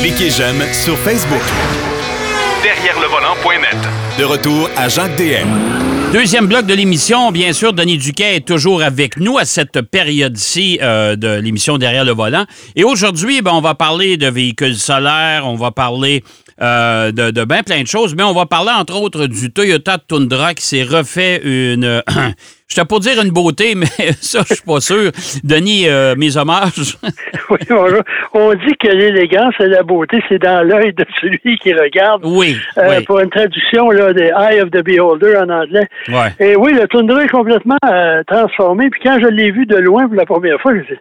Cliquez j'aime sur Facebook. Derrière le volant.net. De retour à Jacques DM. Deuxième bloc de l'émission, bien sûr, Denis Duquet est toujours avec nous à cette période-ci euh, de l'émission Derrière le volant. Et aujourd'hui, ben, on va parler de véhicules solaires, on va parler euh, de, de bien plein de choses, mais on va parler entre autres du Toyota Tundra qui s'est refait une... Je pour dire une beauté, mais ça, je suis pas sûr. Denis, euh, mes hommages. oui, bonjour. On dit que l'élégance et la beauté, c'est dans l'œil de celui qui regarde. Oui, euh, oui. Pour une traduction là, des Eye of the Beholder en anglais. Ouais. Et oui, le Tundra est complètement euh, transformé. Puis quand je l'ai vu de loin pour la première fois, je dit,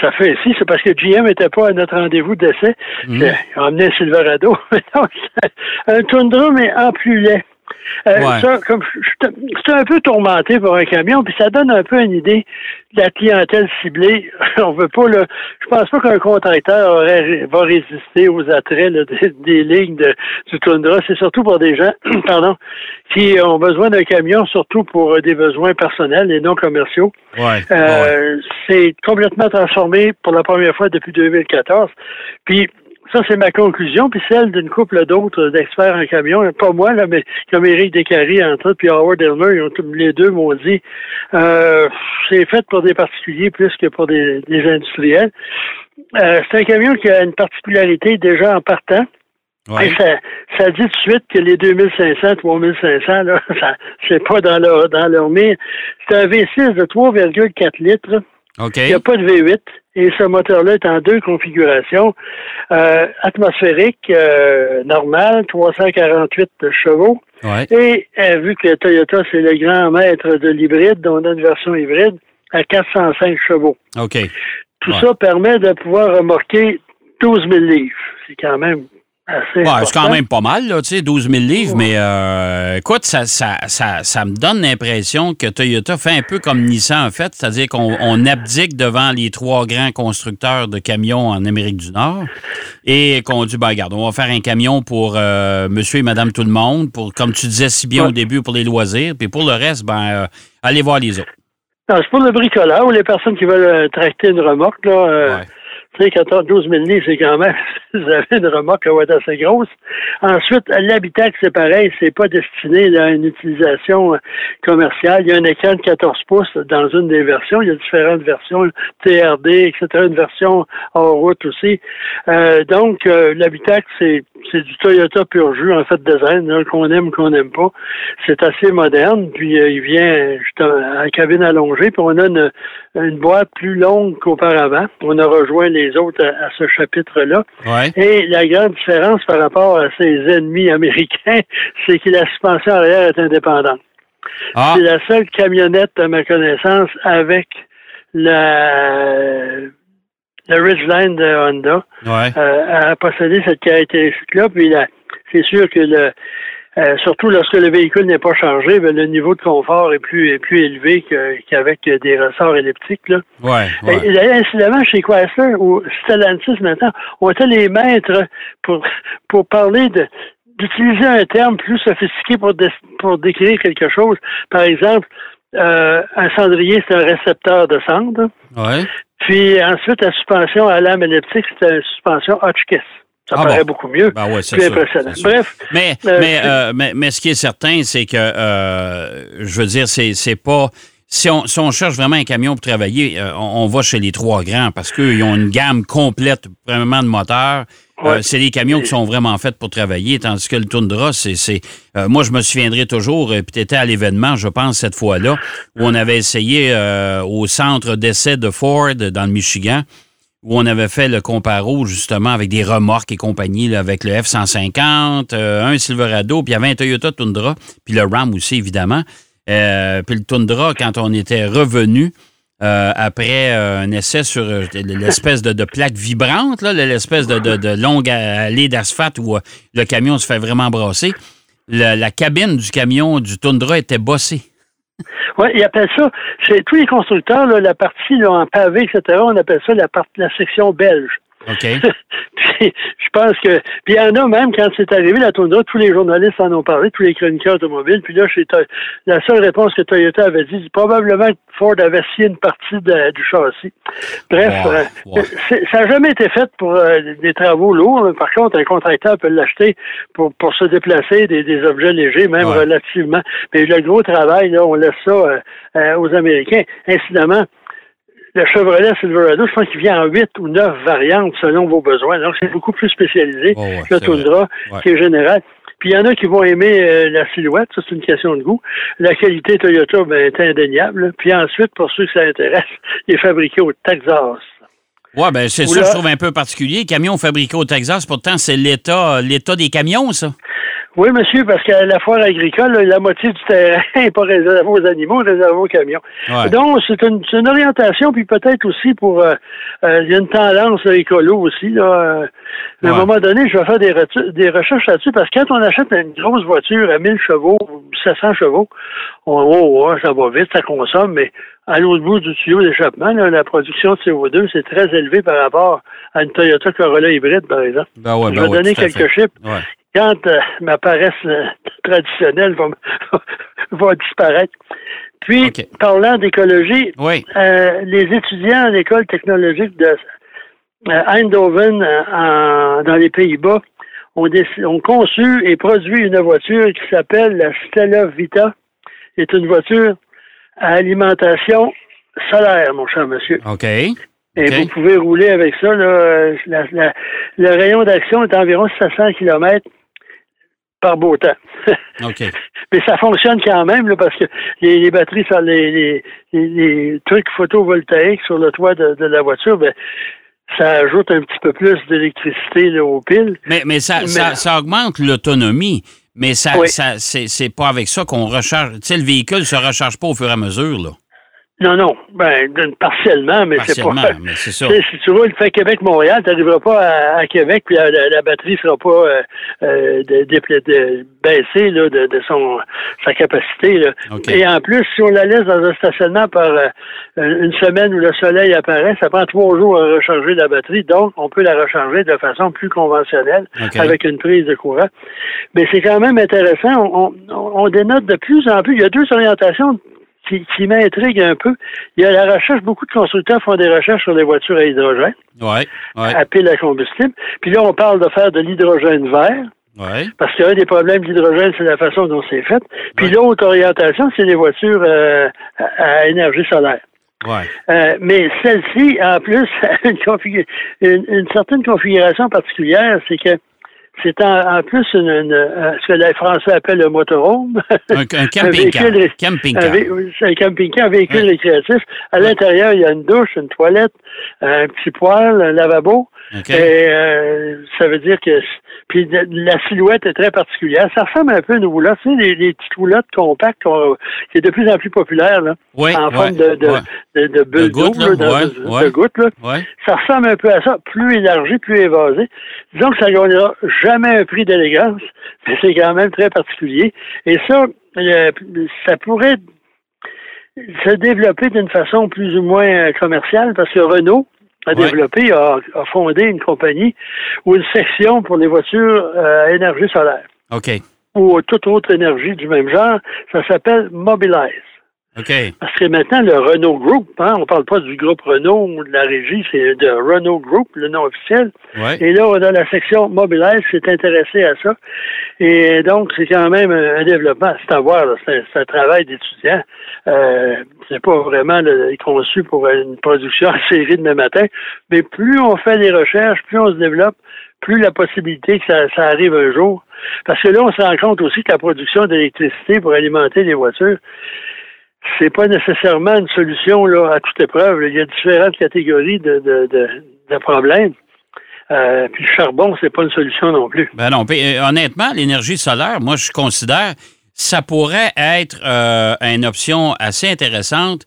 ça fait ici, c'est parce que GM n'était pas à notre rendez-vous d'essai. Mhm. J'ai emmené un Silverado. un Tundra, mais en plus laid. Euh, Ouais. ça, comme c'est un peu tourmenté pour un camion, puis ça donne un peu une idée de la clientèle ciblée. On veut pas le. Je pense pas qu'un contracteur aurait, va résister aux attraits là, des, des lignes de, du Tundra. C'est surtout pour des gens, pardon, qui ont besoin d'un camion, surtout pour euh, des besoins personnels et non commerciaux. Ouais. ouais. Euh, C'est complètement transformé pour la première fois depuis 2014. Puis ça, c'est ma conclusion, puis celle d'une couple d'autres d'experts en camion, pas moi, là, mais comme Éric Descaries, entre autres, puis Howard Elmer, ils ont, tous les deux m'ont dit euh, c'est fait pour des particuliers plus que pour des, des industriels. Euh, c'est un camion qui a une particularité déjà en partant. Ouais. Et ça, ça dit tout de suite que les 2500, 3500, là, ça, c'est pas dans leur, dans leur mire. C'est un V6 de 3,4 litres. OK. Il n'y a pas de V8 et ce moteur-là est en deux configurations. Euh, atmosphérique, euh, normal, 348 chevaux. Ouais. Et euh, vu que Toyota, c'est le grand maître de l'hybride, on a une version hybride à 405 chevaux. OK. Tout Ouais. ça permet de pouvoir remorquer 12 000 livres. C'est quand même Ouais, c'est quand même pas mal, là, tu sais, 12 000 livres, mais euh, écoute, ça, ça, ça, ça me donne l'impression que Toyota fait un peu comme Nissan en fait, c'est-à-dire qu'on on abdique devant les trois grands constructeurs de camions en Amérique du Nord et qu'on dit, ben regarde, on va faire un camion pour euh, monsieur et madame tout le monde, pour, comme tu disais si bien au début, pour les loisirs, puis pour le reste, ben, euh, allez voir les autres. Non, c'est pour le bricoleur ou les personnes qui veulent euh, tracter une remorque. Là, sais, 14, 12 000 livres, c'est quand même, vous avez une remorque va être assez grosse. Ensuite, l'habitacle, c'est pareil, c'est pas destiné à une utilisation euh, commerciale. Il y a un écran de 14 pouces dans une des versions. Il y a différentes versions, TRD, etc., une version hors route aussi. Euh, donc, euh, l'habitacle, c'est du Toyota pur jus, en fait, design, là, qu'on aime ou qu'on n'aime pas. C'est assez moderne, puis euh, il vient à cabine allongée, puis on a une, une boîte plus longue qu'auparavant. On a rejoint les autres à, à ce chapitre-là. Ouais. Et la grande différence par rapport à ses ennemis américains, c'est que la suspension arrière est indépendante. Ah, C'est la seule camionnette, à ma connaissance, avec la, la Ridgeline de Honda ouais. euh, à posséder cette caractéristique-là. Puis c'est sûr que le, euh, surtout lorsque le véhicule n'est pas chargé, ben, le niveau de confort est plus est plus élevé qu'avec des ressorts elliptiques. Là. Ouais, Et- ouais. Et d'ailleurs, incidemment, chez Chrysler ou Stellantis maintenant, on était les maîtres pour pour parler de d'utiliser un terme plus sophistiqué pour dé- pour décrire quelque chose. Par exemple, euh, un cendrier, c'est un récepteur de cendre. Ouais. Puis ensuite, la suspension à lame elliptique, c'est une suspension Hotchkiss. Ça Ah paraît bon? beaucoup mieux. Ben ouais, c'est plus sûr, impressionnant. c'est sûr. Bref, Mais, Euh, mais, euh, mais, mais ce qui est certain, c'est que, euh, je veux dire, c'est, c'est pas. Si on, si on cherche vraiment un camion pour travailler, euh, on, on va chez les trois grands parce qu'ils ont une gamme complète, vraiment de moteurs. Euh, c'est des camions qui sont vraiment faits pour travailler, tandis que le Tundra, c'est. c'est euh, moi, je me souviendrai toujours, euh, puis tu étais à l'événement, je pense, cette fois-là, où on avait essayé euh, au centre d'essai de Ford dans le Michigan où on avait fait le comparo justement avec des remorques et compagnie, avec le F-150, euh, un Silverado, puis il y avait un Toyota Tundra, puis le Ram aussi, évidemment. Euh, puis le Tundra, quand on était revenu, euh, après euh, un essai sur l'espèce de, plaque vibrante, l'espèce de, longue allée d'asphalte où le camion se fait vraiment brasser, la cabine du camion du Tundra était bossée. Oui, ils appellent ça, chez tous les constructeurs, là, la partie là, en pavé, etc., on appelle ça la, part- la section belge. OK? je pense que. Puis il y en a même, quand c'est arrivé, la toundra, tous les journalistes en ont parlé, tous les chroniqueurs automobiles. Puis là, la seule réponse que Toyota avait dit, probablement que Ford avait scié une partie du châssis. Bref, euh, ça n'a jamais été fait pour euh, des travaux lourds. Par contre, un contracteur peut l'acheter pour, pour se déplacer des, objets légers, même relativement. Mais le gros travail, là, on laisse ça euh, aux Américains. Incidemment, le Chevrolet Silverado, je pense qu'il vient en huit ou neuf variantes selon vos besoins. Donc, c'est beaucoup plus spécialisé oh, que le Tundra, qui est général. Puis il y en a qui vont aimer euh, la silhouette, ça c'est une question de goût. La qualité Toyota ben, est indéniable. Puis ensuite, pour ceux que ça intéresse, il est fabriqué au Texas. Oui, ben c'est ça, je trouve un peu particulier. Camion fabriqué au Texas, pourtant, c'est l'État, l'État des camions, ça. Oui, monsieur, parce qu'à la foire agricole, la moitié du terrain n'est pas réservé aux animaux, réservé aux camions. Donc, c'est une, une, orientation, puis peut-être aussi pour... Euh, euh, il y a une tendance écolo aussi. Là, à un moment donné, je vais faire des, des recherches là-dessus, parce que quand on achète une grosse voiture à 1000 chevaux, 700 chevaux, on, oh, oh, ça va vite, ça consomme, mais à l'autre bout du tuyau d'échappement, la production de CO2, c'est très élevé par rapport à une Toyota Corolla hybride, par exemple. Ben ouais, je ben vais donner quelques chiffres quand euh, ma paresse euh, traditionnelle va, va disparaître. Puis, parlant d'écologie, euh, les étudiants à l'école technologique de Eindhoven, dans les Pays-Bas, ont, ont, conçu et produit une voiture qui s'appelle la Stella Vita. C'est une voiture à alimentation solaire, mon cher monsieur. OK. Et vous pouvez rouler avec ça. Là, le rayon d'action est environ 700 km par beau temps. Mais ça fonctionne quand même, là, parce que les, batteries, sur les, les, trucs photovoltaïques sur le toit de, la voiture, ben, ça ajoute un petit peu plus d'électricité aux piles. Mais, mais, ça, ça, augmente l'autonomie. Mais ça, ça c'est pas avec ça qu'on recharge. Tu sais, le véhicule se recharge pas au fur et à mesure, là. Non, non. Ben, partiellement, mais c'est pas. mais c'est. Si tu roules fait Québec-Montréal, tu n'arriveras pas à, Québec, puis la, batterie ne sera pas euh, euh de, baissée là, de, son sa capacité. Là. Et en plus, si on la laisse dans un stationnement par euh, une semaine où le soleil apparaît, ça prend trois jours à recharger la batterie. Donc, on peut la recharger de façon plus conventionnelle avec une prise de courant. Mais c'est quand même intéressant. On, on, on dénote de plus en plus. Il y a deux orientations qui, m'intrigue un peu. Il y a la recherche, beaucoup de constructeurs font des recherches sur les voitures à hydrogène, ouais, à pile à combustible. Puis là, on parle de faire de l'hydrogène vert. Ouais. Parce qu'il y a des problèmes d'hydrogène, c'est la façon dont c'est fait. Puis l'autre orientation, c'est les voitures euh, à, énergie solaire. Ouais. Euh, mais celle-ci, en plus, a une, une, certaine configuration particulière, c'est que c'est en, plus une, euh, ce que les Français appellent le motorhome. Un, camping-car. un, camping un camping-car, un véhicule récréatif. À l'intérieur, il y a une douche, une toilette, un petit poêle, un lavabo. Et euh, ça veut dire que puis la silhouette est très particulière. Ça ressemble un peu à une roulotte, tu sais, les, les petites roulottes compactes qui est de plus en plus disons là, oui, en forme de, de, de, de, bulle goutte, là, de, goutte. Là. Ça ressemble un peu à ça, plus élargi, plus évasé. Disons que ça ne gagnera jamais un prix d'élégance, mais c'est quand même très particulier. Et ça, euh, ça pourrait se développer d'une façon plus ou moins commerciale parce que Renault, a développé, a, fondé une compagnie ou une section pour les voitures euh, à énergie solaire. OK. Ou toute autre énergie du même genre. Ça s'appelle Mobilize. Parce que maintenant, le Renault Group, hein, on ne parle pas du groupe Renault ou de la régie, c'est de Renault Group, le nom officiel. Et là, on a la section Mobilize qui s'est intéressée à ça. Et donc, c'est quand même un développement. C'est à voir, c'est un, travail d'étudiant. Euh, c'est pas vraiment conçu pour une production en série demain matin. Mais plus on fait des recherches, plus on se développe, plus la possibilité que ça, ça arrive un jour. Parce que là, on se rend compte aussi que la production d'électricité pour alimenter les voitures, c'est pas nécessairement une solution là, à toute épreuve. Il y a différentes catégories de, de, de, problèmes. Euh, puis le charbon, c'est pas une solution non plus. Ben non. Euh, honnêtement, l'énergie solaire, moi, je considère ça pourrait être euh, une option assez intéressante,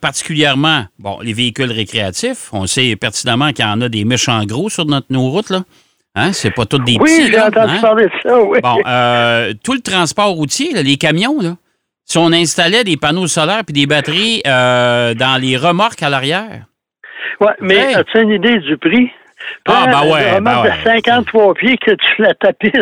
particulièrement, bon, les véhicules récréatifs. On sait pertinemment qu'il y en a des méchants gros sur notre, nos routes, là. Hein? C'est pas tous des petits. Oui, j'ai entendu hein? parler de ça, oui. Bon, tout le transport routier, les camions, là, si on installait des panneaux solaires puis des batteries euh, dans les remorques à l'arrière? Oui, mais as-tu une idée du prix? Ah, ben ouais, une remorque ben de 53 pieds que tu la tapisses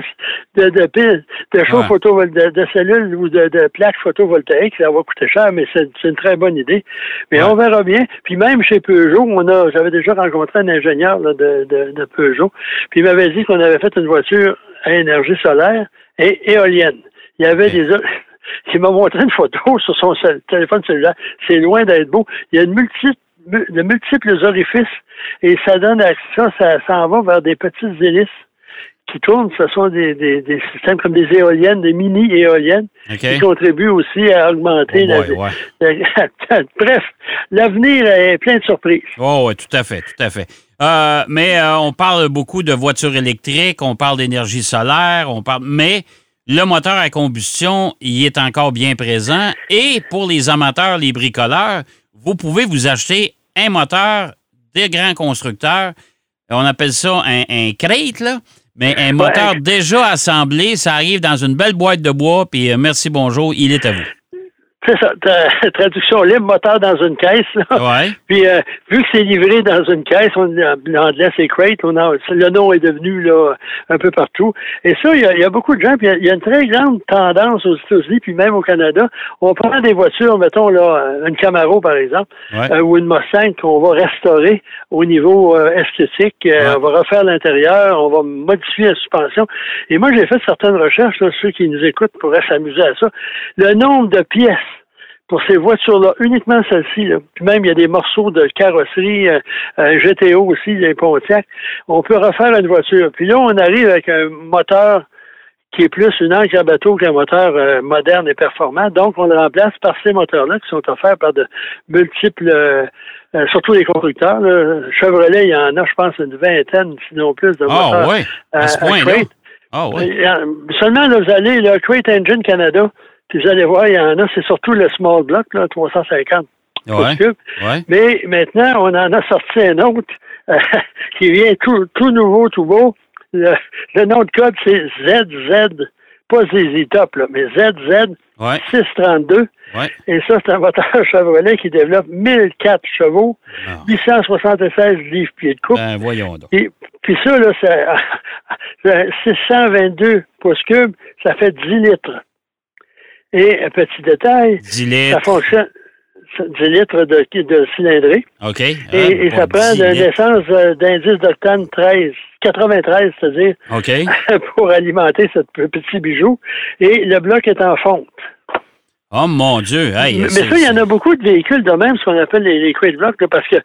de, de piles, de chauffe Ouais. photovol- de, de cellules ou de, de plaques photovoltaïques, ça va coûter cher, mais c'est c'est une très bonne idée. Mais Ouais. on verra bien. Puis même chez Peugeot, on a, j'avais déjà rencontré un ingénieur là, de, de, de Peugeot, puis il m'avait dit qu'on avait fait une voiture à énergie solaire et éolienne. Il y avait des il m'a montré une photo sur son téléphone cellulaire. C'est loin d'être beau. Il y a une de multiples orifices et ça donne ça, ça s'en va vers des petites hélices qui tournent. Ce sont des, des, des systèmes comme des éoliennes, des mini-éoliennes, qui contribuent aussi à augmenter Oh la, ouais. la- Bref, l'avenir est plein de surprises. Oh, oui, tout à fait, tout à fait. Euh, mais euh, on parle beaucoup de voitures électriques, on parle d'énergie solaire, on parle, mais le moteur à combustion, il est encore bien présent. Et pour les amateurs, les bricoleurs, vous pouvez vous acheter un moteur des grands constructeurs. On appelle ça un, un crate, là. Mais un moteur déjà assemblé, ça arrive dans une belle boîte de bois, puis euh, merci, bonjour, il est à vous. C'est ça, ta- traduction libre, moteur dans une caisse. Là. Ouais. Puis, euh, vu que c'est livré dans une caisse, on, en anglais, c'est crate, on a- le nom est devenu là, un peu partout. Et ça, il y a, il y a beaucoup de gens, puis il y a- il y, a une très grande tendance aux États-Unis, puis même au Canada. On prend des voitures, mettons là, une Camaro, par exemple, Ouais. euh, ou une Mustang qu'on va restaurer au niveau euh, esthétique. Ouais. On va refaire l'intérieur, on va modifier la suspension. Et moi, j'ai fait certaines recherches, là, ceux qui nous écoutent pourraient s'amuser à ça. Le nombre de pièces pour ces voitures-là, uniquement celles-ci. Là. Puis même, il y a des morceaux de carrosserie, euh, un GTO aussi, des Pontiac. On peut refaire une voiture. Puis là, on arrive avec un moteur qui est plus une encre à bateau qu'un moteur euh, moderne et performant. Donc, on le remplace par ces moteurs-là qui sont offerts par de multiples, euh, euh, surtout les constructeurs. là. Chevrolet, il y en a, je pense, une vingtaine, sinon plus, de Ah, moteurs. À ce euh, point-là. Ah, ouais. Euh, Seulement, là, vous allez, le Crate Engine Canada, puis vous allez voir, il y en a, c'est surtout le small block, là, 350 pouces Ouais. cubes. Ouais. Mais maintenant, on en a sorti un autre euh, qui vient tout, tout nouveau, tout beau. Le, le nom de code, c'est ZZ, pas ZZ Top, là, mais ZZ Ouais. 632. Ouais. Et ça, c'est un moteur Chevrolet qui développe 1004 chevaux, Ah. 876 livres-pieds de coupe. Ben, voyons donc. Puis, puis ça, là, ça, c'est 622 pouces cubes, ça fait 10 litres. Et un petit détail, 10 ça fonctionne 10 litres de, de cylindrée. OK. Et, Ah, et bon, ça prend 10 une essence euh, d'indice d'octane 13, 93, c'est-à-dire, OK. pour alimenter ce petit bijou. Et le bloc est en fonte. Oh mon Dieu. Hey, mais ça, il y en a beaucoup de véhicules de même, ce qu'on appelle les, les crate blocks, là, parce que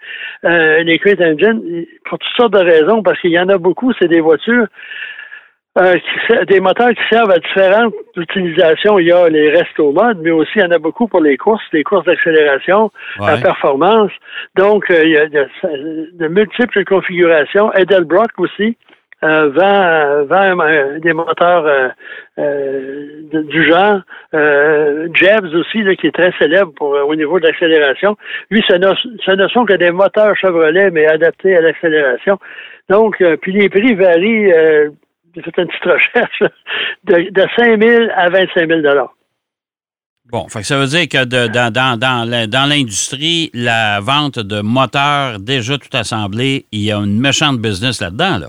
euh, les crate engines, pour toutes sortes de raisons, parce qu'il y en a beaucoup, c'est des voitures, euh, qui des moteurs qui servent à différentes utilisations. Il y a les resto modes, mais aussi il y en a beaucoup pour les courses, les courses d'accélération, Ouais. la performance. Donc, euh, il y a de, de multiples configurations. Edelbrock aussi. Euh, vend, vend des moteurs de- du genre. Jebs aussi, là, qui est très célèbre pour, au niveau de l'accélération. Lui, ce ne, ce ne sont que des moteurs Chevrolet, mais adaptés à l'accélération. Donc, puis les prix varient, euh, j'ai fait une petite recherche, de, de 5 000 à 25 000 Bon, fait ça veut dire que de- dans, dans, dans l'industrie, la vente de moteurs déjà tout assemblés, il y a une méchante business là-dedans, là.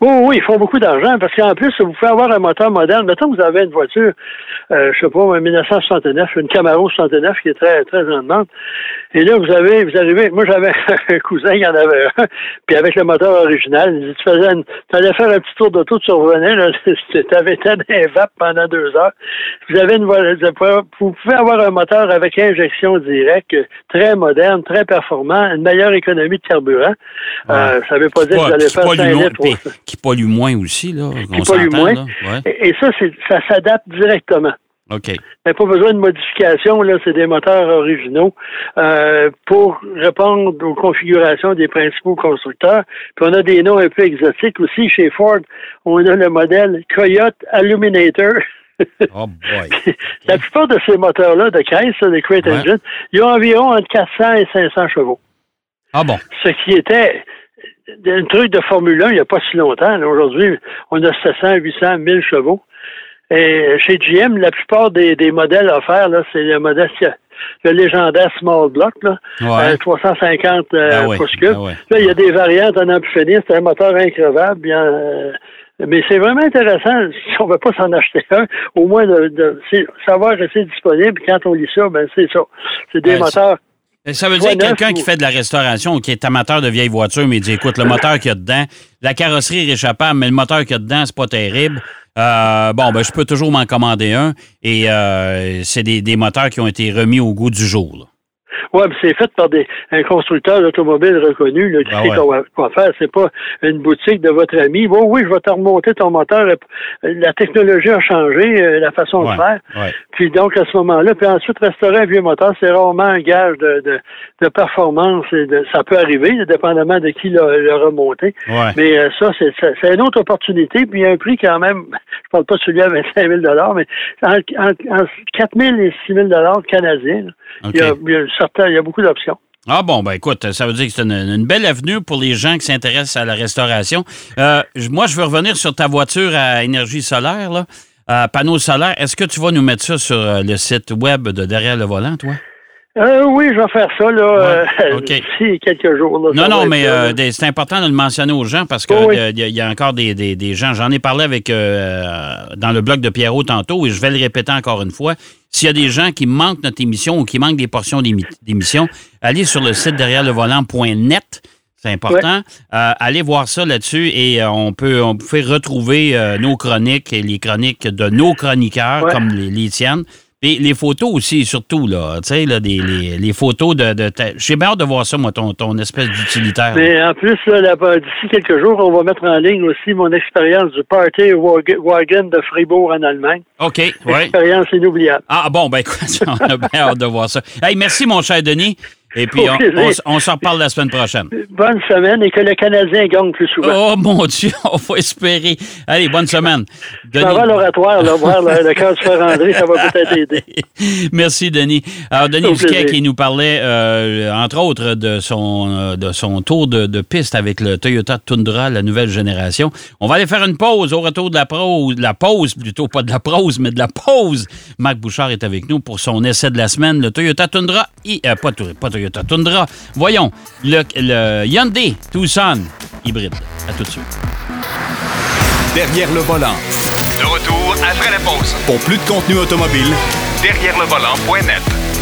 Oui, oui, ils font beaucoup d'argent parce qu'en plus, vous pouvez avoir un moteur moderne. Mettons que vous avez une voiture, euh, je sais pas, un 1969, une Camaro 69 qui est très, très en demande. Et là, vous avez, vous arrivez, moi j'avais un cousin qui en avait un, puis avec le moteur original, il dit, tu faisais une, tu allais faire un petit tour d'auto, tu revenais, là, tu avais été dans un vape pendant deux heures. Vous avez une voiture, vous pouvez avoir un moteur avec injection directe, très moderne, très performant, une meilleure économie de carburant. Euh, ça veut pas dire que vous allez faire pollue 5 moins- litres. Qui pollue moins aussi, là. qui pollue moins. là. Ouais. Et, et ça, ça s'adapte directement. OK. Il n'y a pas besoin de modification, là, c'est des moteurs originaux euh, pour répondre aux configurations des principaux constructeurs. Puis on a des noms un peu exotiques aussi. Chez Ford, on a le modèle Coyote Illuminator. Oh boy. La plupart de ces moteurs-là de caisse, des Crate Ouais. Engine, ils ont environ entre 400 et 500 chevaux. Ah bon? Ce qui était un truc de Formule 1 il n'y a pas si longtemps. Aujourd'hui, on a 700, 800, 1000 chevaux. Et chez GM, la plupart des, des modèles offerts, là, c'est le modèle le légendaire Small Block, là, Ouais. euh, 350 euh, Ah ouais, pouces cubes. ah ouais. Là, il y a des variantes en finir. C'est un moteur increvable. bien, euh, mais c'est vraiment intéressant, si on ne veut pas s'en acheter un, au moins de, de savoir que c'est disponible. Quand on lit ça, ben c'est ça. C'est des Ouais, moteurs. Ça veut dire quelqu'un qui fait de la restauration ou qui est amateur de vieilles voitures, mais il dit écoute, le moteur qu'il y a dedans, la carrosserie est réchappable, mais le moteur qu'il y a dedans, c'est pas terrible. Euh, bon, ben, je peux toujours m'en commander un. Et euh, c'est des, des moteurs qui ont été remis au goût du jour. là. Oui, c'est fait par des, un constructeur d'automobile reconnu là, qui Ah sait ouais. quoi, faire. C'est pas une boutique de votre ami. Bon, oui, je vais te remonter ton moteur. La technologie a changé, euh, la façon Ouais, de faire. ouais. Puis donc, à ce moment-là, puis ensuite, restaurer un vieux moteur, c'est rarement un gage de, de, de performance. Et de, ça peut arriver, dépendamment de qui l'a remonté. Mais euh, ça, c'est une autre opportunité. Puis il y a un prix quand même, je parle pas de celui à 25 000 mais entre, entre, entre 4 000 et 6 000 canadiens. là. OK. Il, y a, il, y a il y a beaucoup d'options. Ah bon, ben écoute, ça veut dire que c'est une, belle avenue pour les gens qui s'intéressent à la restauration. Euh, moi, je veux revenir sur ta voiture à énergie solaire, là, à panneaux solaires. Est-ce que tu vas nous mettre ça sur euh, le site web de Derrière le volant, toi? Euh, oui, je vais faire ça là, Ouais, euh, d'ici quelques jours. là. Non, non, mais euh, c'est important de le mentionner aux gens parce qu'il Oh oui. y, a- il y a encore des, des- des gens. J'en ai parlé avec dans le blog de Pierrot tantôt et je vais le répéter encore une fois. S'il y a des gens qui manquent notre émission ou qui manquent des portions d'émi- d'émission, allez sur le site derrière le volant.net. C'est important. Euh, allez voir ça là-dessus et euh, on peut on peut retrouver euh, nos chroniques et les chroniques de nos chroniqueurs Ouais. comme les, les tiennes. Et les photos aussi, surtout, là. Tu sais, là, des, les, les photos de. de ta- J'ai bien hâte de voir ça, moi, ton, ton espèce d'utilitaire. Mais en plus, là, là-bas, d'ici quelques jours, on va mettre en ligne aussi mon expérience du Party Wag- Wagon de Fribourg en Allemagne. OK, oui. Expérience inoubliable. Ah bon, ben écoute, on a bien hâte de voir ça. Hey, merci, mon cher Denis. Et puis, on, s'en reparle la semaine prochaine. Bonne semaine et que le Canadien gagne plus souvent. Oh mon Dieu, on va espérer. Allez, bonne semaine. Vais à l'oratoire, là, voir le, le cœur André, ça va peut-être aider. Merci, Denis. Alors, Denis Duquet qui nous parlait, euh, entre autres, de son, euh, de son tour de, de piste avec le Toyota Tundra, la nouvelle génération. On va aller faire une pause au retour de la de la pause plutôt, pas de la prose, mais de la pause. Marc Bouchard est avec nous pour son essai de la semaine, le Toyota Tundra, euh, pas, pas Toyota Tundra, voyons, le, le Hyundai Tucson hybride. À tout de suite. Derrière le volant. De retour après la pause. Pour plus de contenu automobile, Derrière le volant.net.